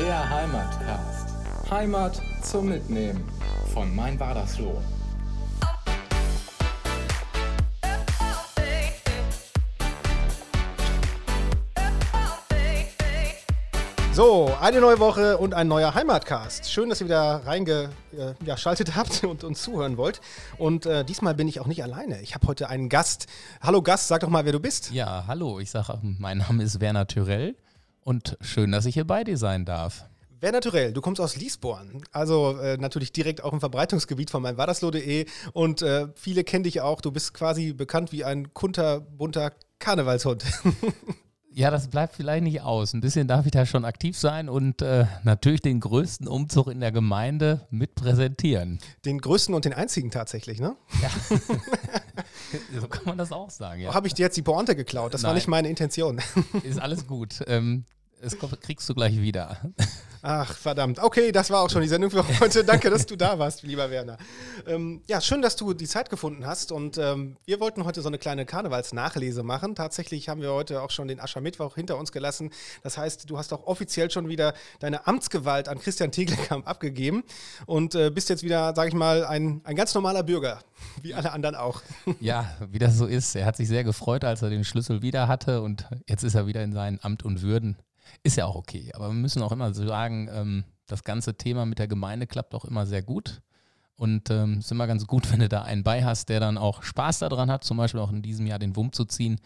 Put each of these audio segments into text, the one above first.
Der Heimatcast. Heimat zum Mitnehmen von Mein Wadersloh. So, eine neue Woche und ein neuer Heimatcast. Schön, dass ihr wieder reingeschaltet ja, habt und uns zuhören wollt. Und äh, diesmal bin ich auch nicht alleine. Ich habe heute einen Gast. Hallo Gast, sag doch mal, wer du bist. Ja, hallo, ich sage, mein Name ist Werner Tyrell und schön, dass ich hier bei dir sein darf. Werner Tyrell, du kommst aus Liesborn, also äh, natürlich direkt auch im Verbreitungsgebiet von meinwadersloh.de und äh, viele kennen dich auch. Du bist quasi bekannt wie ein kunterbunter Karnevalshund. Ja, das bleibt vielleicht nicht aus. Ein bisschen darf ich da schon aktiv sein und äh, natürlich den größten Umzug in der Gemeinde mit präsentieren. Den größten und den einzigen tatsächlich, ne? Ja. so kann man das auch sagen, ja. Habe ich dir jetzt die Pointe geklaut? Das Nein. war nicht meine Intention. Ist alles gut. Ähm, das kriegst du gleich wieder. Ach, verdammt. Okay, das war auch schon die Sendung für heute. Danke, dass du da warst, lieber Werner. Ähm, ja, schön, dass du die Zeit gefunden hast. Und ähm, wir wollten heute so eine kleine Karnevalsnachlese machen. Tatsächlich haben wir heute auch schon den Aschermittwoch hinter uns gelassen. Das heißt, du hast auch offiziell schon wieder deine Amtsgewalt an Christian Tegelkamp abgegeben und äh, bist jetzt wieder, sag ich mal, ein, ein ganz normaler Bürger, wie alle anderen auch. Ja, wie das so ist. Er hat sich sehr gefreut, als er den Schlüssel wieder hatte und jetzt ist er wieder in seinen Amt und Würden. Ist ja auch okay. Aber wir müssen auch immer sagen, ähm, das ganze Thema mit der Gemeinde klappt auch immer sehr gut. Und ähm, es ist immer ganz gut, wenn du da einen bei hast, der dann auch Spaß daran hat, zum Beispiel auch in diesem Jahr den Wumm zu ziehen.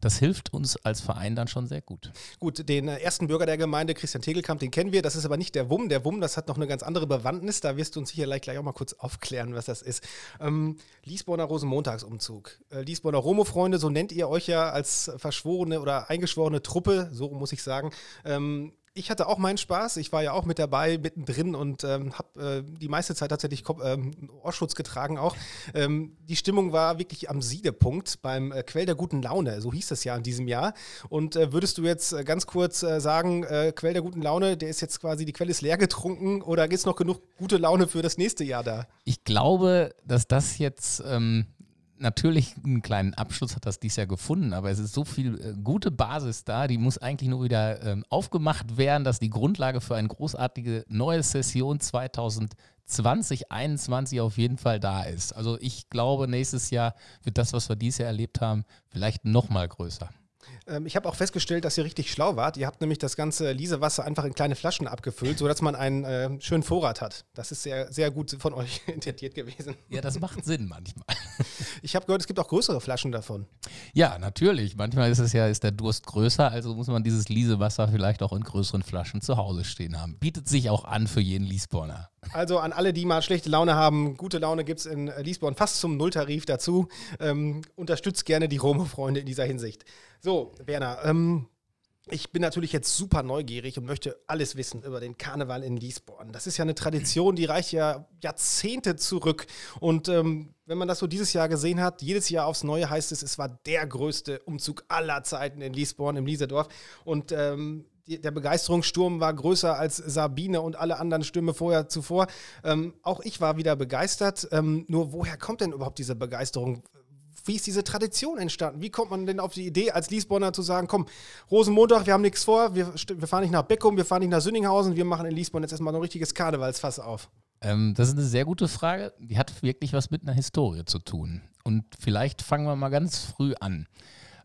Das hilft uns als Verein dann schon sehr gut. Gut, den äh, ersten Bürger der Gemeinde, Christian Tegelkamp, den kennen wir. Das ist aber nicht der WUM. Der WUM, das hat noch eine ganz andere Bewandtnis. Da wirst du uns sicherlich gleich auch mal kurz aufklären, was das ist. Ähm, Liesborner Rosenmontagsumzug. Äh, Liesborner Romo-Freunde, so nennt ihr euch ja als verschworene oder eingeschworene Truppe, so muss ich sagen. Ähm, ich hatte auch meinen Spaß. Ich war ja auch mit dabei, mittendrin und ähm, habe äh, die meiste Zeit tatsächlich ähm, Ohrschutz getragen auch. Ähm, die Stimmung war wirklich am Siedepunkt beim äh, Quell der guten Laune, so hieß das ja in diesem Jahr. Und äh, würdest du jetzt äh, ganz kurz äh, sagen, äh, Quell der guten Laune, der ist jetzt quasi, die Quelle ist leer getrunken oder gibt es noch genug gute Laune für das nächste Jahr da? Ich glaube, dass das jetzt ähm, natürlich einen kleinen Abschluss hat das dies Jahr gefunden, aber es ist so viel äh, gute Basis da, die muss eigentlich nur wieder ähm, aufgemacht werden, dass die Grundlage für eine großartige neue Session 2020, 2021 auf jeden Fall da ist. Also ich glaube, nächstes Jahr wird das, was wir dieses Jahr erlebt haben, vielleicht noch mal größer. Ähm, ich habe auch festgestellt, dass ihr richtig schlau wart. Ihr habt nämlich das ganze Liesewasser einfach in kleine Flaschen abgefüllt, sodass man einen äh, schönen Vorrat hat. Das ist sehr, sehr gut von euch intentiert gewesen. Ja, das macht Sinn manchmal. Ich habe gehört, es gibt auch größere Flaschen davon. Ja, natürlich. Manchmal ist es ja, ist der Durst größer, also muss man dieses Liesewasser vielleicht auch in größeren Flaschen zu Hause stehen haben. Bietet sich auch an für jeden Liesborner. Also an alle, die mal schlechte Laune haben, gute Laune gibt es in Liesborn fast zum Nulltarif dazu. Ähm, unterstützt gerne die Romo-Freunde in dieser Hinsicht. So, Werner, ähm, ich bin natürlich jetzt super neugierig und möchte alles wissen über den Karneval in Liesborn. Das ist ja eine Tradition, die reicht ja Jahrzehnte zurück. Und ähm, wenn man das so dieses Jahr gesehen hat, jedes Jahr aufs Neue heißt es, es war der größte Umzug aller Zeiten in Liesborn, im Lieserdorf. Und ähm, der Begeisterungssturm war größer als Sabine und alle anderen Stürme vorher zuvor. Ähm, auch ich war wieder begeistert. Ähm, nur woher kommt denn überhaupt diese Begeisterung? Wie ist diese Tradition entstanden? Wie kommt man denn auf die Idee, als Liesborner zu sagen, komm, Rosenmontag, wir haben nichts vor, wir, wir fahren nicht nach Beckum, wir fahren nicht nach Sünninghausen, wir machen in Liesborn jetzt erstmal ein richtiges Karnevalsfass auf? Ähm, das ist eine sehr gute Frage. Die hat wirklich was mit einer Historie zu tun. Und vielleicht fangen wir mal ganz früh an.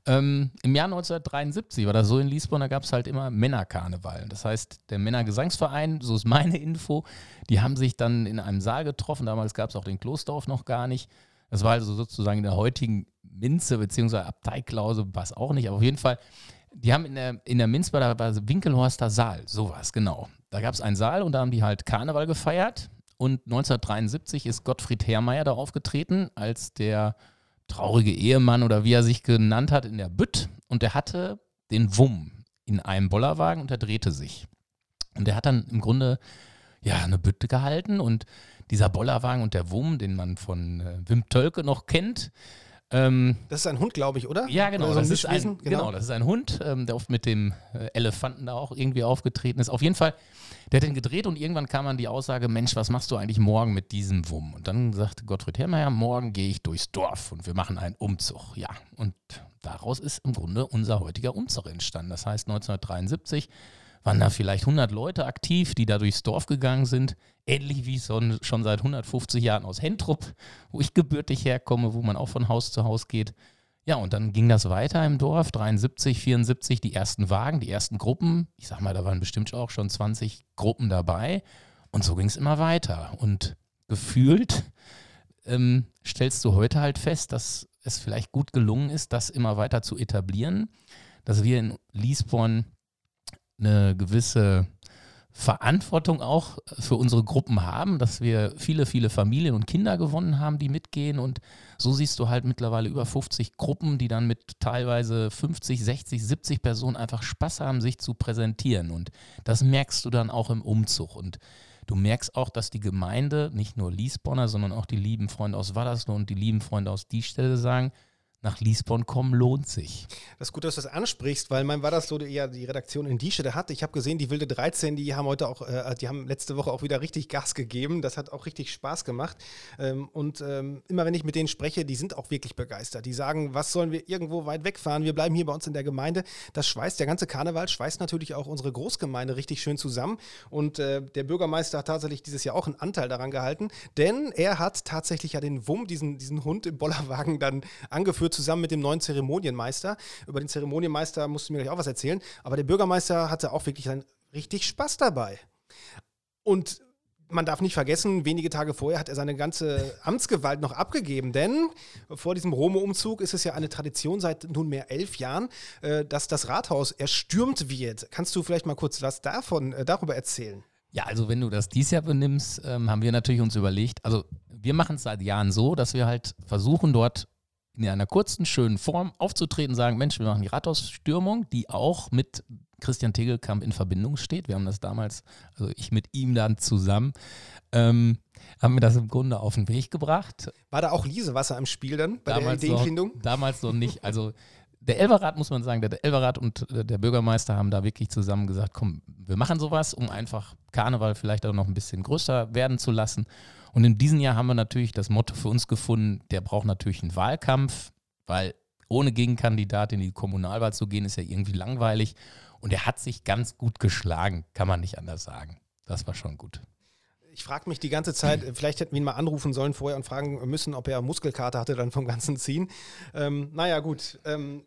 Ähm, Im Jahr 1973 war das so in Liesborn, da gab es halt immer Männerkarneval. Das heißt, der Männergesangsverein, so ist meine Info, die haben sich dann in einem Saal getroffen. Damals gab es auch den Klosterhof noch gar nicht. Das war also sozusagen in der heutigen Minze bzw. Abteiklause, was auch nicht, aber auf jeden Fall, die haben in der, in der Minz der Winkelhorster Saal, sowas, genau. Da gab es einen Saal und da haben die halt Karneval gefeiert. Und 1973 ist Gottfried Herrmeier da aufgetreten als der traurige Ehemann oder wie er sich genannt hat in der Bütt und der hatte den Wumm in einem Bollerwagen und er drehte sich. Und er hat dann im Grunde ja eine Bütte gehalten und dieser Bollerwagen und der Wumm, den man von äh, Wim Tölke noch kennt, ähm, das ist ein Hund, glaube ich, oder? Ja, genau. So das ist ein, genau. genau. das ist ein Hund, ähm, der oft mit dem äh, Elefanten da auch irgendwie aufgetreten ist. Auf jeden Fall, der hat den gedreht und irgendwann kam an die Aussage: Mensch, was machst du eigentlich morgen mit diesem Wumm? Und dann sagte Gottfried Herrmeier: Morgen gehe ich durchs Dorf und wir machen einen Umzug. Ja, und daraus ist im Grunde unser heutiger Umzug entstanden. Das heißt, 1973 waren da vielleicht 100 Leute aktiv, die da durchs Dorf gegangen sind. Ähnlich wie schon, schon seit 150 Jahren aus Hentrup, wo ich gebürtig herkomme, wo man auch von Haus zu Haus geht. Ja, und dann ging das weiter im Dorf, 73, 74, die ersten Wagen, die ersten Gruppen. Ich sag mal, da waren bestimmt auch schon 20 Gruppen dabei. Und so ging es immer weiter. Und gefühlt ähm, stellst du heute halt fest, dass es vielleicht gut gelungen ist, das immer weiter zu etablieren, dass wir in Liesborn eine gewisse Verantwortung auch für unsere Gruppen haben, dass wir viele, viele Familien und Kinder gewonnen haben, die mitgehen. Und so siehst du halt mittlerweile über 50 Gruppen, die dann mit teilweise 50, 60, 70 Personen einfach Spaß haben, sich zu präsentieren. Und das merkst du dann auch im Umzug. Und du merkst auch, dass die Gemeinde, nicht nur Liesbonner, sondern auch die lieben Freunde aus Wallersloh und die lieben Freunde aus Diestelle sagen, nach Liesborn kommen lohnt sich. Das ist gut, dass du das ansprichst, weil mein war das so ja die Redaktion in Diesche hatte. Ich habe gesehen, die Wilde 13, die haben heute auch, äh, die haben letzte Woche auch wieder richtig Gas gegeben. Das hat auch richtig Spaß gemacht. Ähm, und ähm, immer wenn ich mit denen spreche, die sind auch wirklich begeistert. Die sagen, was sollen wir irgendwo weit wegfahren? Wir bleiben hier bei uns in der Gemeinde. Das schweißt, der ganze Karneval schweißt natürlich auch unsere Großgemeinde richtig schön zusammen. Und äh, der Bürgermeister hat tatsächlich dieses Jahr auch einen Anteil daran gehalten, denn er hat tatsächlich ja den Wumm, diesen, diesen Hund im Bollerwagen dann angeführt zusammen mit dem neuen Zeremonienmeister. Über den Zeremonienmeister musst du mir gleich auch was erzählen. Aber der Bürgermeister hatte auch wirklich richtig Spaß dabei. Und man darf nicht vergessen, wenige Tage vorher hat er seine ganze Amtsgewalt noch abgegeben, denn vor diesem Rome-Umzug ist es ja eine Tradition seit nunmehr elf Jahren, äh, dass das Rathaus erstürmt wird. Kannst du vielleicht mal kurz was davon, äh, darüber erzählen? Ja, also wenn du das dies Jahr benimmst, ähm, haben wir natürlich uns überlegt, also wir machen es seit Jahren so, dass wir halt versuchen, dort in einer kurzen, schönen Form aufzutreten, sagen, Mensch, wir machen die Rathausstürmung, die auch mit Christian Tegelkamp in Verbindung steht. Wir haben das damals, also ich mit ihm dann zusammen, ähm, haben wir das im Grunde auf den Weg gebracht. War da auch Liesewasser im Spiel dann bei damals der Ideenfindung? Noch, damals noch nicht. Also der Elverrat, muss man sagen, der Elverrat und der Bürgermeister haben da wirklich zusammen gesagt, komm, wir machen sowas, um einfach Karneval vielleicht auch noch ein bisschen größer werden zu lassen. Und in diesem Jahr haben wir natürlich das Motto für uns gefunden, der braucht natürlich einen Wahlkampf, weil ohne Gegenkandidat in die Kommunalwahl zu gehen, ist ja irgendwie langweilig. Und er hat sich ganz gut geschlagen, kann man nicht anders sagen. Das war schon gut. Ich frage mich die ganze Zeit, vielleicht hätten wir ihn mal anrufen sollen vorher und fragen müssen, ob er Muskelkater hatte dann vom ganzen Ziehen. Ähm, naja, gut. Ähm,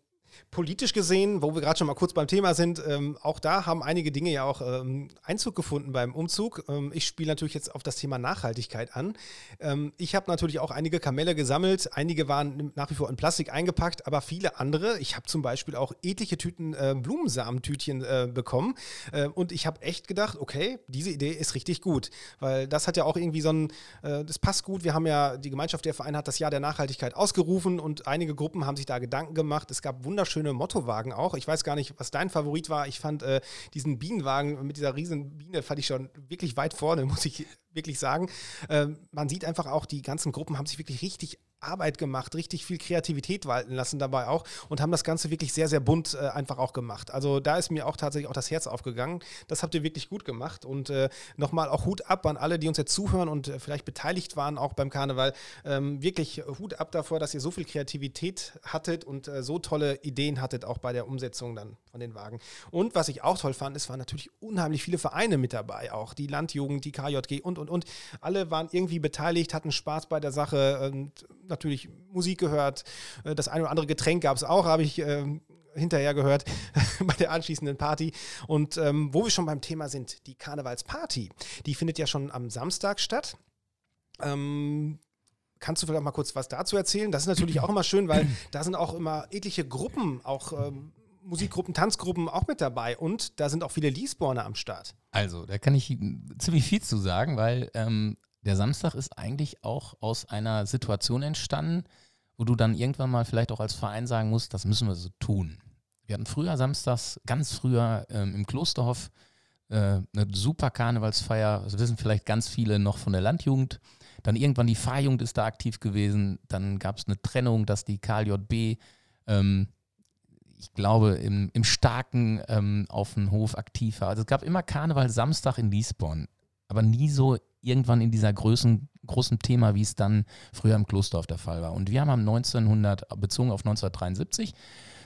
Politisch gesehen, wo wir gerade schon mal kurz beim Thema sind, ähm, auch da haben einige Dinge ja auch ähm, Einzug gefunden beim Umzug. Ähm, ich spiele natürlich jetzt auf das Thema Nachhaltigkeit an. Ähm, ich habe natürlich auch einige Kamelle gesammelt. Einige waren nach wie vor in Plastik eingepackt, aber viele andere. Ich habe zum Beispiel auch etliche Tüten äh, Blumensamentütchen äh, bekommen. Äh, und ich habe echt gedacht, okay, diese Idee ist richtig gut. Weil das hat ja auch irgendwie so ein, äh, das passt gut. Wir haben ja, die Gemeinschaft der Verein hat das Jahr der Nachhaltigkeit ausgerufen und einige Gruppen haben sich da Gedanken gemacht. Es gab wunderschöne wunderschöne Mottowagen auch. Ich weiß gar nicht, was dein Favorit war. Ich fand äh, diesen Bienenwagen mit dieser riesen Biene, fand ich schon wirklich weit vorne, muss ich wirklich sagen. Ähm, man sieht einfach auch, die ganzen Gruppen haben sich wirklich richtig Arbeit gemacht, richtig viel Kreativität walten lassen dabei auch und haben das Ganze wirklich sehr, sehr bunt äh, einfach auch gemacht. Also da ist mir auch tatsächlich auch das Herz aufgegangen. Das habt ihr wirklich gut gemacht und äh, nochmal auch Hut ab an alle, die uns jetzt zuhören und äh, vielleicht beteiligt waren auch beim Karneval. Ähm, wirklich Hut ab davor, dass ihr so viel Kreativität hattet und äh, so tolle Ideen hattet auch bei der Umsetzung dann von den Wagen. Und was ich auch toll fand, es waren natürlich unheimlich viele Vereine mit dabei, auch die Landjugend, die KJG und, und, und. Alle waren irgendwie beteiligt, hatten Spaß bei der Sache und natürlich Musik gehört. Äh, das eine oder andere Getränk gab es auch, habe ich äh, hinterher gehört bei der anschließenden Party. Und ähm, wo wir schon beim Thema sind, die Karnevalsparty, die findet ja schon am Samstag statt. Ähm, Kannst du vielleicht mal kurz was dazu erzählen? Das ist natürlich auch immer schön, weil da sind auch immer etliche Gruppen, auch ähm, Musikgruppen, Tanzgruppen auch mit dabei und da sind auch viele Liesborner am Start. Also, da kann ich ziemlich viel zu sagen, weil ähm, der Samstag ist eigentlich auch aus einer Situation entstanden, wo du dann irgendwann mal vielleicht auch als Verein sagen musst, das müssen wir so tun. Wir hatten früher samstags, ganz früher ähm, im Klosterhof äh, eine super Karnevalsfeier. Das wissen vielleicht ganz viele noch von der Landjugend. Dann irgendwann die Fahrjugend ist da aktiv gewesen. Dann gab es eine Trennung, dass die KJB, ähm, ich glaube, im, im Starken ähm, auf dem Hof aktiv war. Also es gab immer Karneval Samstag in Liesborn, aber nie so irgendwann in dieser großen, großen Thema, wie es dann früher im Klosterhof der Fall war. Und wir haben 1900, bezogen auf 1973,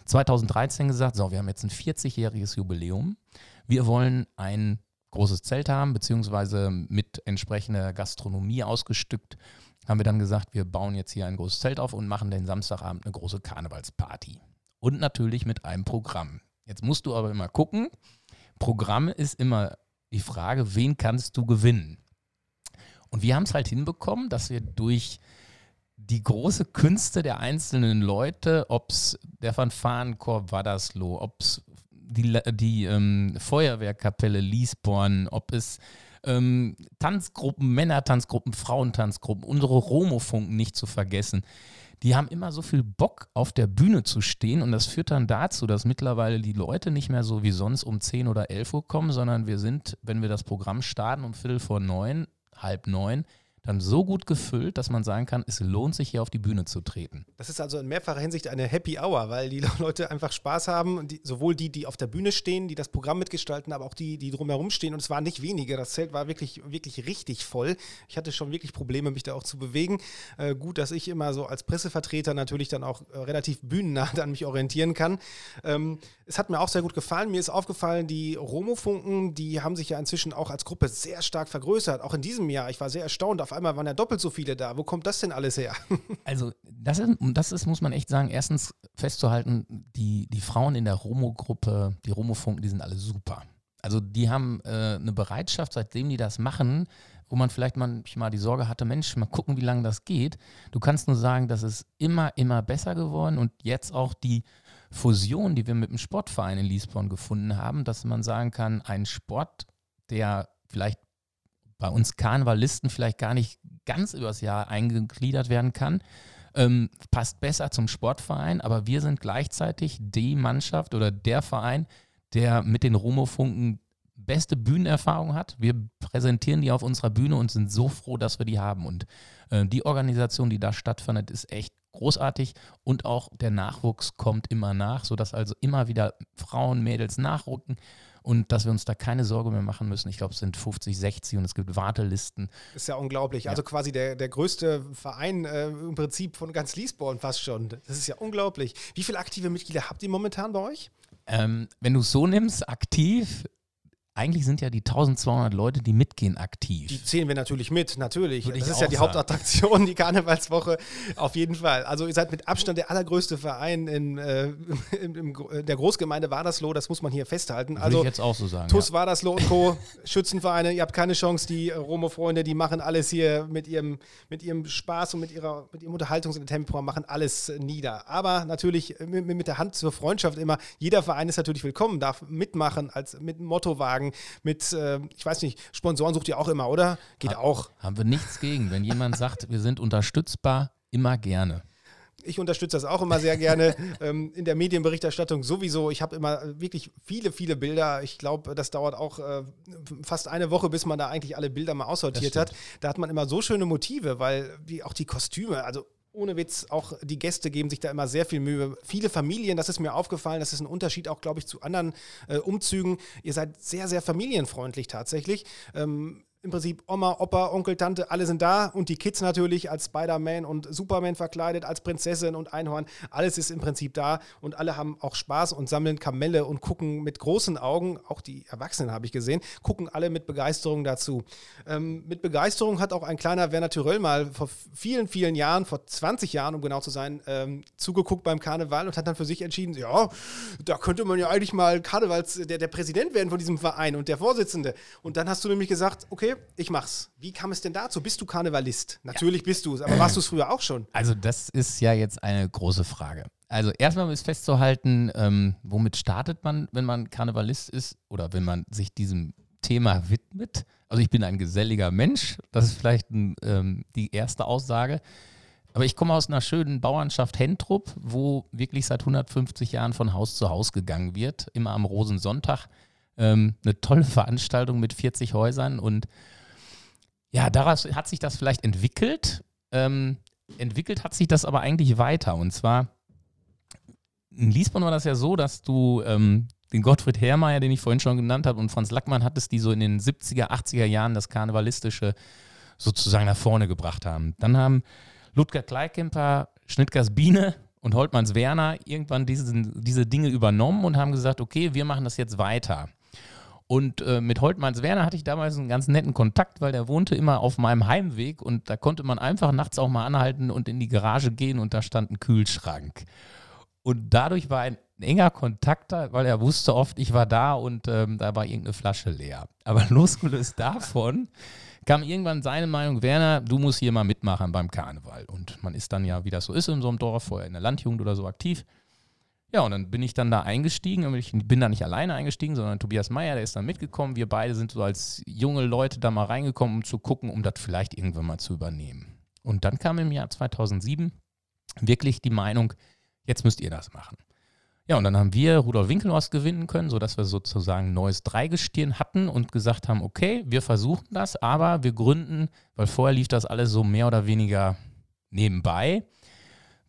2013 gesagt, so, wir haben jetzt ein 40-jähriges Jubiläum. wir wollen ein großes Zelt haben, beziehungsweise mit entsprechender Gastronomie ausgestückt, haben wir dann gesagt, wir bauen jetzt hier ein großes Zelt auf und machen den Samstagabend eine große Karnevalsparty. Und natürlich mit einem Programm. Jetzt musst du aber immer gucken, Programm ist immer die Frage, wen kannst du gewinnen? Und wir haben es halt hinbekommen, dass wir durch die große Künste der einzelnen Leute, ob es der Fanfarenkorps Wadersloh, ob es die, die ähm, Feuerwehrkapelle Liesborn, ob es ähm, Tanzgruppen, Männertanzgruppen, Frauentanzgruppen, unsere Romofunken nicht zu vergessen. Die haben immer so viel Bock, auf der Bühne zu stehen und das führt dann dazu, dass mittlerweile die Leute nicht mehr so wie sonst um 10 oder 11 Uhr kommen, sondern wir sind, wenn wir das Programm starten, um Viertel vor neun, halb neun, dann so gut gefüllt, dass man sagen kann, es lohnt sich hier auf die Bühne zu treten. Das ist also in mehrfacher Hinsicht eine Happy Hour, weil die Leute einfach Spaß haben, die, sowohl die, die auf der Bühne stehen, die das Programm mitgestalten, aber auch die, die drumherum stehen. Und es waren nicht wenige. Das Zelt war wirklich, wirklich richtig voll. Ich hatte schon wirklich Probleme, mich da auch zu bewegen. Äh, gut, dass ich immer so als Pressevertreter natürlich dann auch äh, relativ bühnennah an mich orientieren kann. Ähm, es hat mir auch sehr gut gefallen. Mir ist aufgefallen, die Romofunken, die haben sich ja inzwischen auch als Gruppe sehr stark vergrößert. Auch in diesem Jahr. Ich war sehr erstaunt. Auf einmal waren ja doppelt so viele da. Wo kommt das denn alles her? Also, das ist, das ist, muss man echt sagen, erstens festzuhalten, die, die Frauen in der Romo-Gruppe, die Romofunken, die sind alle super. Also, die haben äh, eine Bereitschaft, seitdem die das machen, wo man vielleicht manchmal die Sorge hatte, Mensch, mal gucken, wie lange das geht. Du kannst nur sagen, das ist immer, immer besser geworden und jetzt auch die Fusion, die wir mit dem Sportverein in Liesborn gefunden haben, dass man sagen kann, ein Sport, der vielleicht bei uns Karnevalisten vielleicht gar nicht ganz übers Jahr eingegliedert werden kann, ähm, passt besser zum Sportverein, aber wir sind gleichzeitig die Mannschaft oder der Verein, der mit den Romofunken beste Bühnenerfahrung hat. Wir präsentieren die auf unserer Bühne und sind so froh, dass wir die haben. Und äh, die Organisation, die da stattfindet, ist echt großartig und auch der Nachwuchs kommt immer nach, sodass also immer wieder Frauen, Mädels nachrücken und dass wir uns da keine Sorge mehr machen müssen. Ich glaube, es sind 50, 60 und es gibt Wartelisten. Ist ja unglaublich. Ja. Also quasi der, der größte Verein äh, im Prinzip von ganz Liesborn fast schon. Das ist ja unglaublich. Wie viele aktive Mitglieder habt ihr momentan bei euch? Ähm, wenn du es so nimmst, aktiv eigentlich sind ja die 1200 Leute, die mitgehen, aktiv. Die zählen wir natürlich mit, natürlich. Würde das ist ja die sagen. Hauptattraktion, die Karnevalswoche, auf jeden Fall. Also ihr seid mit Abstand der allergrößte Verein in, äh, in, in, in der Großgemeinde Wadersloh, das muss man hier festhalten. Würde Also ich jetzt auch so sagen. TUS Wadersloh und Co., Schützenvereine, ihr habt keine Chance, die Romo-Freunde, die machen alles hier mit ihrem, mit ihrem Spaß und mit, ihrer, mit ihrem Unterhaltungs- und Tempo, machen alles nieder. Aber natürlich äh, mit, mit der Hand zur Freundschaft immer, jeder Verein ist natürlich willkommen, darf mitmachen, als mit einem Mottowagen, mit, äh, ich weiß nicht, Sponsoren sucht ihr auch immer, oder? Geht Ha- auch. Haben wir nichts gegen. Wenn jemand sagt, wir sind unterstützbar, immer gerne. Ich unterstütze das auch immer sehr gerne. ähm, in der Medienberichterstattung sowieso. Ich habe immer wirklich viele, viele Bilder. Ich glaube, das dauert auch äh, fast eine Woche, bis man da eigentlich alle Bilder mal aussortiert hat. Da hat man immer so schöne Motive, weil wie auch die Kostüme, also ohne Witz, auch die Gäste geben sich da immer sehr viel Mühe. Viele Familien, das ist mir aufgefallen, das ist ein Unterschied auch, glaube ich, zu anderen äh, Umzügen. Ihr seid sehr, sehr familienfreundlich tatsächlich. Ähm, im Prinzip Oma, Opa, Onkel, Tante, alle sind da und die Kids natürlich als Spider-Man und Superman verkleidet, als Prinzessin und Einhorn. Alles ist im Prinzip da und alle haben auch Spaß und sammeln Kamelle und gucken mit großen Augen, auch die Erwachsenen habe ich gesehen, gucken alle mit Begeisterung dazu. Ähm, mit Begeisterung hat auch ein kleiner Werner Tyrell mal vor vielen, vielen Jahren, vor 20 Jahren, um genau zu sein, ähm, zugeguckt beim Karneval und hat dann für sich entschieden, ja, da könnte man ja eigentlich mal Karnevals, der, der Präsident werden von diesem Verein und der Vorsitzende. Und dann hast du nämlich gesagt, okay, ich mach's. Wie kam es denn dazu? Bist du Karnevalist? Natürlich bist du es, aber warst du es früher auch schon? Also das ist ja jetzt eine große Frage. Also erstmal ist festzuhalten, ähm, womit startet man, wenn man Karnevalist ist oder wenn man sich diesem Thema widmet. Also ich bin ein geselliger Mensch, das ist vielleicht ein, ähm, die erste Aussage. Aber ich komme aus einer schönen Bauernschaft Hentrup, wo wirklich seit 150 Jahren von Haus zu Haus gegangen wird, immer am Rosensonntag. Ähm, eine tolle Veranstaltung mit 40 Häusern und ja, daraus hat sich das vielleicht entwickelt. Ähm, entwickelt hat sich das aber eigentlich weiter. Und zwar in Liesborn war das ja so, dass du ähm, den Gottfried Herrmeier, den ich vorhin schon genannt habe, und Franz Lackmann hattest, die so in den 70er, 80er Jahren das Karnevalistische sozusagen nach vorne gebracht haben. Dann haben Ludger Kleikemper, Schnittgers Biene und Holtmanns Werner irgendwann diesen, diese Dinge übernommen und haben gesagt, okay, wir machen das jetzt weiter. Und äh, mit Holtmanns Werner hatte ich damals einen ganz netten Kontakt, weil der wohnte immer auf meinem Heimweg und da konnte man einfach nachts auch mal anhalten und in die Garage gehen und da stand ein Kühlschrank. Und dadurch war ein enger Kontakt da, weil er wusste oft, ich war da und ähm, da war irgendeine Flasche leer. Aber losgelöst davon kam irgendwann seine Meinung, Werner, du musst hier mal mitmachen beim Karneval. Und man ist dann ja, wie das so ist in so einem Dorf, vorher in der Landjugend oder so aktiv. Ja, und dann bin ich dann da eingestiegen. Ich bin da nicht alleine eingestiegen, sondern Tobias Meyer, der ist dann mitgekommen. Wir beide sind so als junge Leute da mal reingekommen, um zu gucken, um das vielleicht irgendwann mal zu übernehmen. Und dann kam im Jahr 2007 wirklich die Meinung, jetzt müsst ihr das machen. Ja, und dann haben wir Rudolf Winkelhorst gewinnen können, sodass wir sozusagen ein neues Dreigestirn hatten und gesagt haben, okay, wir versuchen das, aber wir gründen, weil vorher lief das alles so mehr oder weniger nebenbei,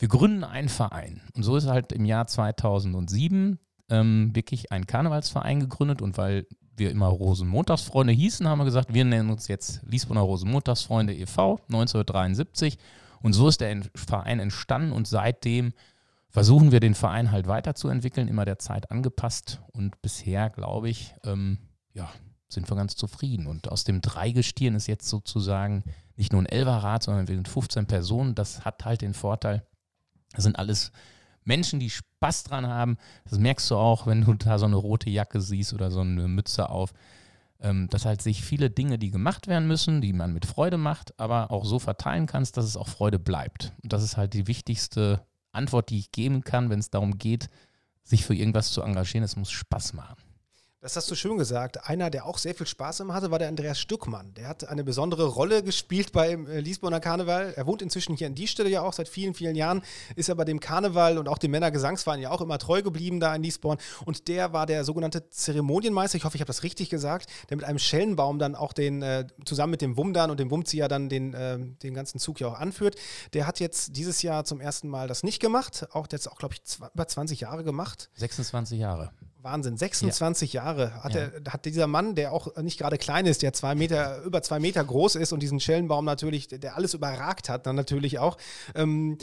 wir gründen einen Verein. Und so ist halt im Jahr 2007 ähm, wirklich ein Karnevalsverein gegründet und weil wir immer Rosenmontagsfreunde hießen, haben wir gesagt, wir nennen uns jetzt Liesboner Rosenmontagsfreunde e.V. 1973 und so ist der Verein entstanden und seitdem versuchen wir den Verein halt weiterzuentwickeln, immer der Zeit angepasst und bisher, glaube ich, ähm, ja, sind wir ganz zufrieden. Und aus dem Dreigestirn ist jetzt sozusagen nicht nur ein Elferrad, sondern wir sind 15 Personen. Das hat halt den Vorteil, das sind alles Menschen, die Spaß dran haben. Das merkst du auch, wenn du da so eine rote Jacke siehst oder so eine Mütze auf. Ähm, dass halt sich viele Dinge, die gemacht werden müssen, die man mit Freude macht, aber auch so verteilen kannst, dass es auch Freude bleibt. Und das ist halt die wichtigste Antwort, die ich geben kann, wenn es darum geht, sich für irgendwas zu engagieren. Es muss Spaß machen. Das hast du schön gesagt. Einer, der auch sehr viel Spaß immer hatte, war der Andreas Stuckmann. Der hat eine besondere Rolle gespielt beim äh, Liesboner Karneval. Er wohnt inzwischen hier an die Stelle ja auch seit vielen, vielen Jahren, ist aber dem Karneval und auch dem Männergesangsverein ja auch immer treu geblieben da in Liesborn. Und der war der sogenannte Zeremonienmeister, ich hoffe, ich habe das richtig gesagt, der mit einem Schellenbaum dann auch den, äh, zusammen mit dem Wumdan und dem Wumzieher dann den, äh, den ganzen Zug ja auch anführt. Der hat jetzt dieses Jahr zum ersten Mal das nicht gemacht. Auch es auch, glaube ich, über 20 Jahre gemacht. 26 Jahre. Wahnsinn, 26 ja. Jahre hat, ja. er, hat dieser Mann, der auch nicht gerade klein ist, der zwei Meter, über zwei Meter groß ist und diesen Schellenbaum natürlich, der alles überragt hat, dann natürlich auch. Ähm,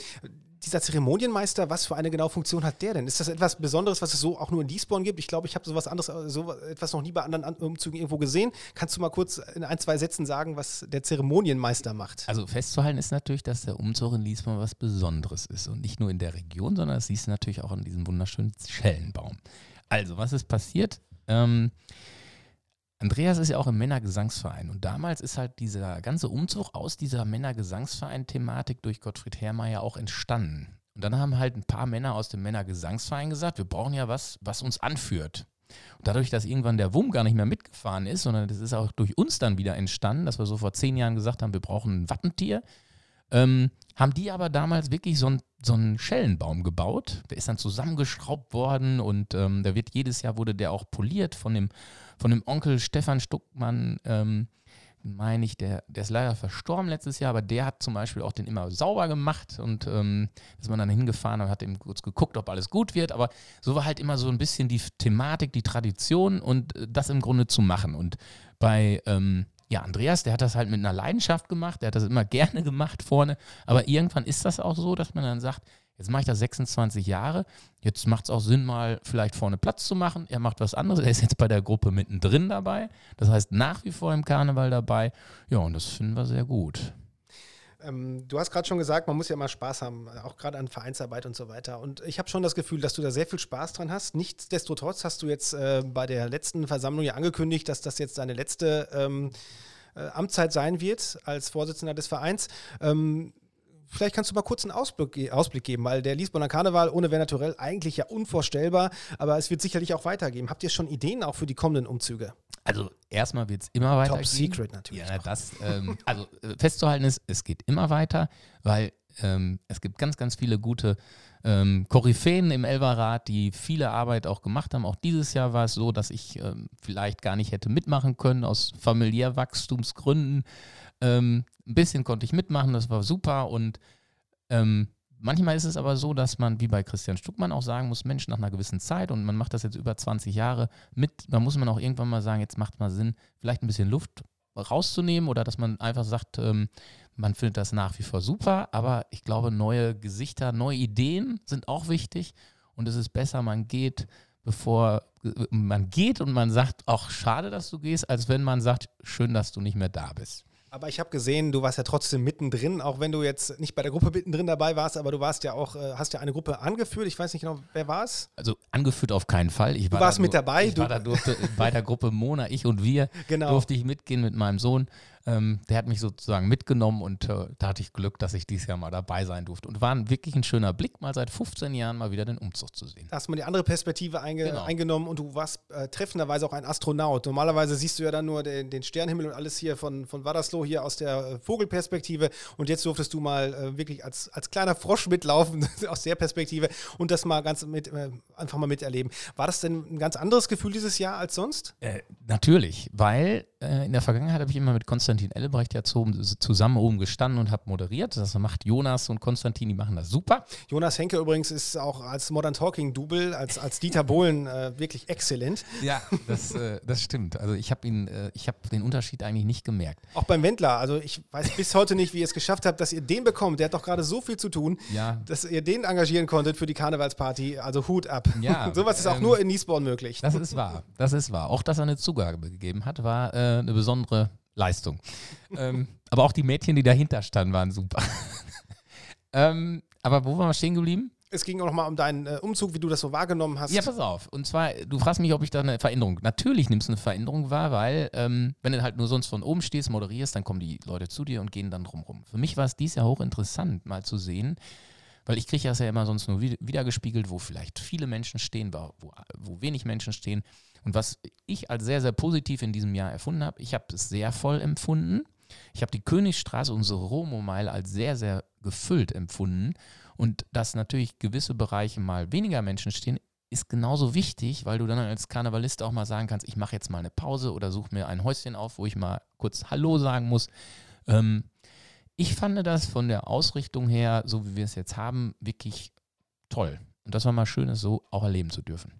dieser Zeremonienmeister, was für eine genaue Funktion hat der denn? Ist das etwas Besonderes, was es so auch nur in Liesborn gibt? Ich glaube, ich habe sowas anderes, so etwas noch nie bei anderen Umzügen irgendwo gesehen. Kannst du mal kurz in ein, zwei Sätzen sagen, was der Zeremonienmeister macht? Also festzuhalten ist natürlich, dass der Umzug in Liesborn was Besonderes ist und nicht nur in der Region, sondern das siehst du natürlich auch an diesem wunderschönen Schellenbaum. Also, was ist passiert? Ähm, Andreas ist ja auch im Männergesangsverein und damals ist halt dieser ganze Umzug aus dieser Männergesangsverein-Thematik durch Gottfried Herrmeier auch entstanden. Und dann haben halt ein paar Männer aus dem Männergesangsverein gesagt, wir brauchen ja was, was uns anführt. Und dadurch, dass irgendwann der WUM gar nicht mehr mitgefahren ist, sondern das ist auch durch uns dann wieder entstanden, dass wir so vor zehn Jahren gesagt haben, wir brauchen ein Wappentier, ähm, haben die aber damals wirklich so einen so Schellenbaum gebaut. Der ist dann zusammengeschraubt worden und ähm, da wird jedes Jahr wurde der auch poliert von dem, von dem Onkel Stefan Stuckmann, ähm, meine ich, der, der ist leider verstorben letztes Jahr, aber der hat zum Beispiel auch den immer sauber gemacht und ähm, ist man dann hingefahren und hat eben kurz geguckt, ob alles gut wird. Aber so war halt immer so ein bisschen die Thematik, die Tradition und äh, das im Grunde zu machen. Und bei ähm, ja, Andreas, der hat das halt mit einer Leidenschaft gemacht, der hat das immer gerne gemacht vorne, aber irgendwann ist das auch so, dass man dann sagt, jetzt mache ich das 26 Jahre, jetzt macht es auch Sinn, mal vielleicht vorne Platz zu machen. Er macht was anderes, er ist jetzt bei der Gruppe mittendrin dabei, das heißt nach wie vor im Karneval dabei. Ja, und das finden wir sehr gut. Ähm, du hast gerade schon gesagt, man muss ja immer Spaß haben, auch gerade an Vereinsarbeit und so weiter. Und ich habe schon das Gefühl, dass du da sehr viel Spaß dran hast. Nichtsdestotrotz hast du jetzt äh, bei der letzten Versammlung ja angekündigt, dass das jetzt deine letzte ähm, äh, Amtszeit sein wird als Vorsitzender des Vereins. Ähm, vielleicht kannst du mal kurz einen Ausblick, Ausblick, geben, weil der Liesboner Karneval ohne Naturell eigentlich ja unvorstellbar, aber es wird sicherlich auch weitergeben. Habt ihr schon Ideen auch für die kommenden Umzüge? Also erstmal wird es immer weiter. Top Secret natürlich. Ja, das, ähm, also äh, festzuhalten ist, es geht immer weiter, weil ähm, es gibt ganz, ganz viele gute ähm, Koryphäen im Elberrat, die viele Arbeit auch gemacht haben. Auch dieses Jahr war es so, dass ich ähm, vielleicht gar nicht hätte mitmachen können aus familiär Wachstumsgründen. Ähm, ein bisschen konnte ich mitmachen, das war super und ähm, Manchmal ist es aber so, dass man, wie bei Christian Stuckmann, auch sagen muss, Mensch, nach einer gewissen Zeit und man macht das jetzt über 20 Jahre mit, da muss man auch irgendwann mal sagen, jetzt macht mal Sinn, vielleicht ein bisschen Luft rauszunehmen oder dass man einfach sagt, ähm, man findet das nach wie vor super, aber ich glaube, neue Gesichter, neue Ideen sind auch wichtig und es ist besser, man geht, bevor man geht und man sagt, auch schade, dass du gehst, als wenn man sagt, schön, dass du nicht mehr da bist. Aber ich habe gesehen, du warst ja trotzdem mittendrin, auch wenn du jetzt nicht bei der Gruppe mittendrin dabei warst, aber du warst ja auch, äh, hast ja eine Gruppe angeführt. Ich weiß nicht genau, wer war es? Also angeführt auf keinen Fall. Ich du warst mit dabei. Ich war da durfte, bei der Gruppe Mona, ich und wir, genau. durfte ich mitgehen mit meinem Sohn. Ähm, der hat mich sozusagen mitgenommen und äh, da hatte ich Glück, dass ich dieses Jahr mal dabei sein durfte. Und war ein, wirklich ein schöner Blick, mal seit 15 Jahren mal wieder den Umzug zu sehen. Da hast du mal die andere Perspektive einge genau. eingenommen und du warst äh, treffenderweise auch ein Astronaut. Normalerweise siehst du ja dann nur den, den Sternenhimmel und alles hier von, von Wadersloh hier aus der äh, Vogelperspektive und jetzt durftest du mal äh, wirklich als, als kleiner Frosch mitlaufen aus der Perspektive und das mal ganz mit, äh, einfach mal miterleben. War das denn ein ganz anderes Gefühl dieses Jahr als sonst? Äh, natürlich, weil in der Vergangenheit habe ich immer mit Konstantin Ellebrecht ja zusammen oben gestanden und habe moderiert. Das macht Jonas und Konstantin, die machen das super. Jonas Henke übrigens ist auch als Modern Talking Double, als, als Dieter Bohlen äh, wirklich exzellent. Ja, das, äh, das stimmt. Also ich habe ihn, äh, ich habe den Unterschied eigentlich nicht gemerkt. Auch beim Wendler. Also ich weiß bis heute nicht, wie ihr es geschafft habt, dass ihr den bekommt. Der hat doch gerade so viel zu tun, ja. dass ihr den engagieren konntet für die Karnevalsparty. Also Hut ab. Ja, Sowas ist auch ähm, nur in Niesborn möglich. Das ist wahr. Das ist wahr. Auch, dass er eine Zugabe gegeben hat, war eine besondere Leistung. ähm, aber auch die Mädchen, die dahinter standen, waren super. ähm, aber wo waren wir stehen geblieben? Es ging auch nochmal um deinen äh, Umzug, wie du das so wahrgenommen hast. Ja, pass auf. Und zwar, du fragst mich, ob ich da eine Veränderung. Natürlich nimmst du eine Veränderung wahr, weil, ähm, wenn du halt nur sonst von oben stehst, moderierst, dann kommen die Leute zu dir und gehen dann drumrum. Für mich war es dies Jahr hochinteressant, mal zu sehen, weil ich kriege das ja immer sonst nur wiedergespiegelt, wo vielleicht viele Menschen stehen, wo, wo wenig Menschen stehen. Und was ich als sehr, sehr positiv in diesem Jahr erfunden habe, ich habe es sehr voll empfunden. Ich habe die Königstraße, unsere Romo-Meile, als sehr, sehr gefüllt empfunden. Und dass natürlich gewisse Bereiche mal weniger Menschen stehen, ist genauso wichtig, weil du dann als Karnevalist auch mal sagen kannst, ich mache jetzt mal eine Pause oder suche mir ein Häuschen auf, wo ich mal kurz Hallo sagen muss. Ähm, ich fand das von der Ausrichtung her, so wie wir es jetzt haben, wirklich toll. Und das war mal schön, es so auch erleben zu dürfen.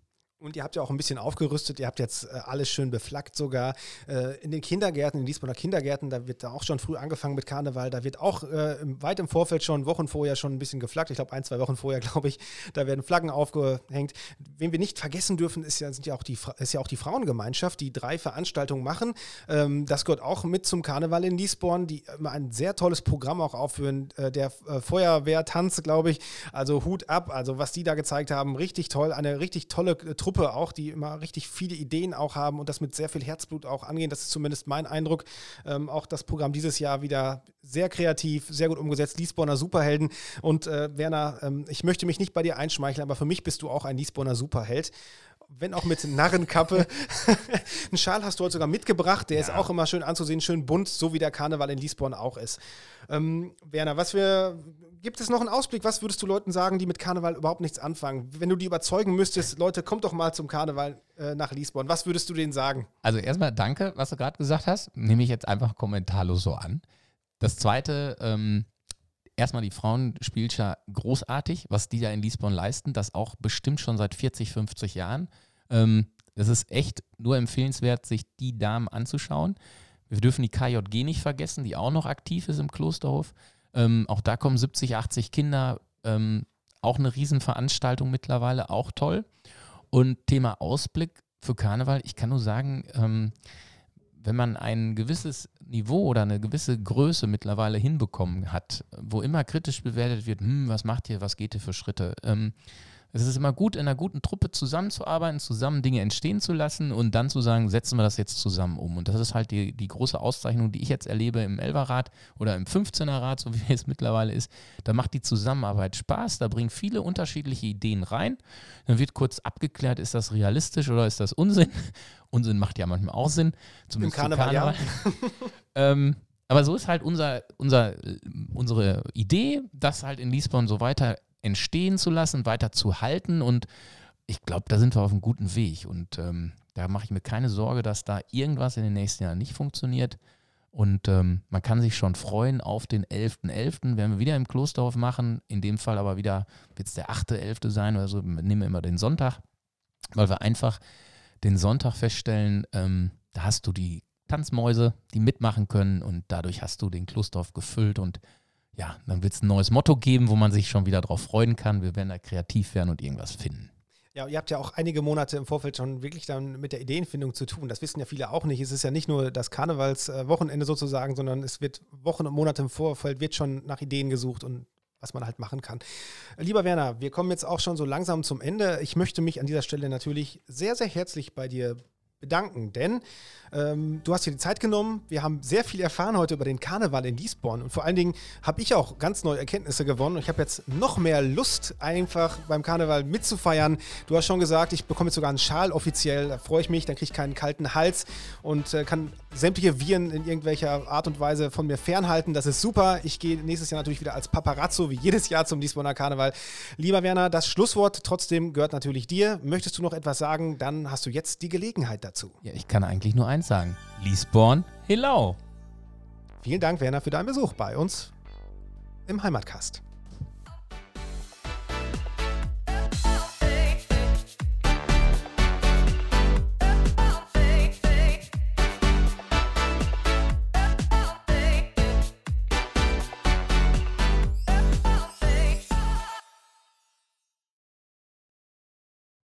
Und ihr habt ja auch ein bisschen aufgerüstet, ihr habt jetzt äh, alles schön beflaggt sogar. Äh, in den Kindergärten, in den Liesboner Kindergärten, da wird da auch schon früh angefangen mit Karneval. Da wird auch äh, weit im Vorfeld schon, Wochen vorher schon ein bisschen geflaggt. Ich glaube, ein, zwei Wochen vorher, glaube ich, da werden Flaggen aufgehängt. Wen wir nicht vergessen dürfen, ist ja, sind ja auch die, ist ja auch die Frauengemeinschaft, die drei Veranstaltungen machen. Ähm, das gehört auch mit zum Karneval in Liesborn, die immer ein sehr tolles Programm auch aufführen. Der Feuerwehrtanz, glaube ich. Also Hut ab, also was die da gezeigt haben, richtig toll. Eine richtig tolle Truppe Truppe auch, die immer richtig viele Ideen auch haben und das mit sehr viel Herzblut auch angehen. Das ist zumindest mein Eindruck. Ähm, auch das Programm dieses Jahr wieder sehr kreativ, sehr gut umgesetzt. Liesborner Superhelden. Und äh, Werner, ähm, ich möchte mich nicht bei dir einschmeicheln, aber für mich bist du auch ein Liesborner Superheld wenn auch mit Narrenkappe. Einen Schal hast du heute sogar mitgebracht, der ja. ist auch immer schön anzusehen, schön bunt, so wie der Karneval in Liesborn auch ist. Ähm, Werner, was wir, gibt es noch einen Ausblick? Was würdest du Leuten sagen, die mit Karneval überhaupt nichts anfangen? Wenn du die überzeugen müsstest, Leute, kommt doch mal zum Karneval äh, nach Liesborn. Was würdest du denen sagen? Also erstmal danke, was du gerade gesagt hast. Nehme ich jetzt einfach kommentarlos so an. Das zweite, ähm, erstmal die Frauen spielt ja großartig, was die da in Liesborn leisten, das auch bestimmt schon seit 40, 50 Jahren. Ähm, das ist echt nur empfehlenswert, sich die Damen anzuschauen. Wir dürfen die KJG nicht vergessen, die auch noch aktiv ist im Klosterhof. Ähm, auch da kommen 70, 80 Kinder. Ähm, auch eine Riesenveranstaltung mittlerweile, auch toll. Und Thema Ausblick für Karneval, ich kann nur sagen, ähm, wenn man ein gewisses Niveau oder eine gewisse Größe mittlerweile hinbekommen hat, wo immer kritisch bewertet wird, hm, was macht ihr, was geht ihr für Schritte, ähm, es ist immer gut, in einer guten Truppe zusammenzuarbeiten, zusammen Dinge entstehen zu lassen und dann zu sagen, setzen wir das jetzt zusammen um. Und das ist halt die, die große Auszeichnung, die ich jetzt erlebe im Elverrad oder im 15er-Rad, so wie es mittlerweile ist. Da macht die Zusammenarbeit Spaß, da bringen viele unterschiedliche Ideen rein. Dann wird kurz abgeklärt, ist das realistisch oder ist das Unsinn? Unsinn macht ja manchmal auch Sinn. Zumindest Im Karneval, Karneval. Ja. ähm, aber so ist halt unser, unser, unsere Idee, das halt in Liesborn so weiter entstehen zu lassen, weiter zu halten. Und ich glaube, da sind wir auf einem guten Weg. Und ähm, da mache ich mir keine Sorge, dass da irgendwas in den nächsten Jahren nicht funktioniert. Und ähm, man kann sich schon freuen auf den 11.11., .11., werden wir wieder im Klosterhof machen. In dem Fall aber wieder wird es der 8.11. sein oder so. Nehmen wir immer den Sonntag, weil wir einfach den Sonntag feststellen, ähm, da hast du die Tanzmäuse, die mitmachen können und dadurch hast du den Klosterhof gefüllt und ja, dann wird es ein neues Motto geben, wo man sich schon wieder drauf freuen kann. Wir werden da kreativ werden und irgendwas finden. Ja, ihr habt ja auch einige Monate im Vorfeld schon wirklich dann mit der Ideenfindung zu tun. Das wissen ja viele auch nicht. Es ist ja nicht nur das Karnevalswochenende sozusagen, sondern es wird Wochen und Monate im Vorfeld wird schon nach Ideen gesucht und was man halt machen kann. Lieber Werner, wir kommen jetzt auch schon so langsam zum Ende. Ich möchte mich an dieser Stelle natürlich sehr, sehr herzlich bei dir bedanken, denn ähm, du hast dir die Zeit genommen. Wir haben sehr viel erfahren heute über den Karneval in Liesborn und vor allen Dingen habe ich auch ganz neue Erkenntnisse gewonnen ich habe jetzt noch mehr Lust, einfach beim Karneval mitzufeiern. Du hast schon gesagt, ich bekomme jetzt sogar einen Schal offiziell, da freue ich mich, dann kriege ich keinen kalten Hals und äh, kann sämtliche Viren in irgendwelcher Art und Weise von mir fernhalten. Das ist super. Ich gehe nächstes Jahr natürlich wieder als Paparazzo wie jedes Jahr zum Liesborner Karneval. Lieber Werner, das Schlusswort trotzdem gehört natürlich dir. Möchtest du noch etwas sagen, dann hast du jetzt die Gelegenheit dazu. Ja, ich kann eigentlich nur eins sagen. Liesborn, Hillau. Vielen Dank, Werner, für deinen Besuch bei uns im Heimatcast.